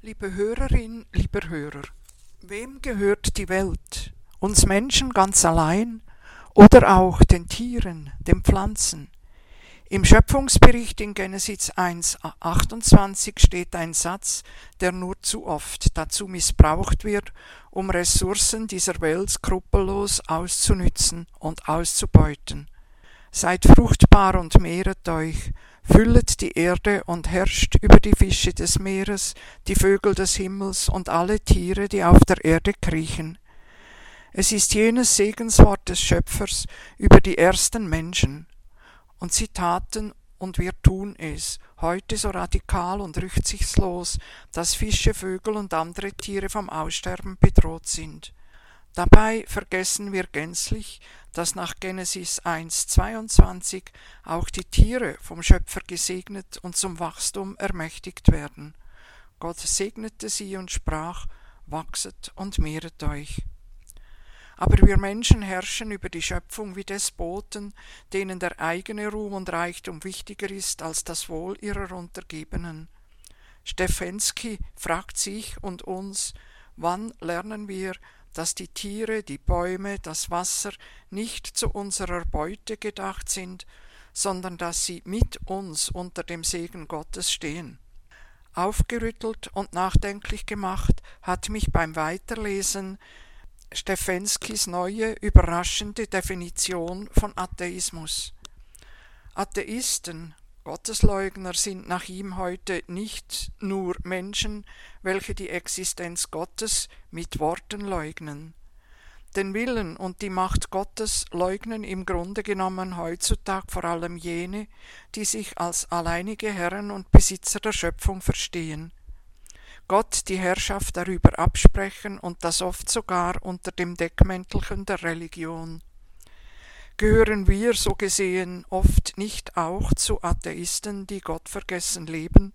Liebe Hörerin, lieber Hörer, wem gehört die Welt? Uns Menschen ganz allein oder auch den Tieren, den Pflanzen? Im Schöpfungsbericht in Genesis 1, 28 steht ein Satz, der nur zu oft dazu missbraucht wird, um Ressourcen dieser Welt skrupellos auszunützen und auszubeuten. Seid fruchtbar und mehret euch, füllet die Erde und herrscht über die Fische des Meeres, die Vögel des Himmels und alle Tiere, die auf der Erde kriechen. Es ist jenes Segenswort des Schöpfers über die ersten Menschen. Und sie taten und wir tun es, heute so radikal und rücksichtslos, dass Fische, Vögel und andere Tiere vom Aussterben bedroht sind. Dabei vergessen wir gänzlich, dass nach Genesis 1,22 auch die Tiere vom Schöpfer gesegnet und zum Wachstum ermächtigt werden. Gott segnete sie und sprach, wachset und mehret euch. Aber wir Menschen herrschen über die Schöpfung wie Despoten, denen der eigene Ruhm und Reichtum wichtiger ist als das Wohl ihrer Untergebenen. Stefensky fragt sich und uns, wann lernen wir, dass die Tiere, die Bäume, das Wasser nicht zu unserer Beute gedacht sind, sondern dass sie mit uns unter dem Segen Gottes stehen. Aufgerüttelt und nachdenklich gemacht hat mich beim Weiterlesen Stefenskis neue, überraschende Definition von Atheismus. Atheisten, Gottesleugner sind nach ihm heute nicht nur Menschen, welche die Existenz Gottes mit Worten leugnen. Den Willen und die Macht Gottes leugnen im Grunde genommen heutzutage vor allem jene, die sich als alleinige Herren und Besitzer der Schöpfung verstehen. Gott die Herrschaft darüber absprechen und das oft sogar unter dem Deckmäntelchen der Religion gehören wir so gesehen oft nicht auch zu Atheisten, die Gottvergessen leben?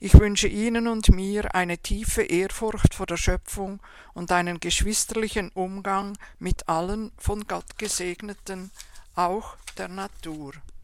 Ich wünsche Ihnen und mir eine tiefe Ehrfurcht vor der Schöpfung und einen geschwisterlichen Umgang mit allen von Gott gesegneten, auch der Natur.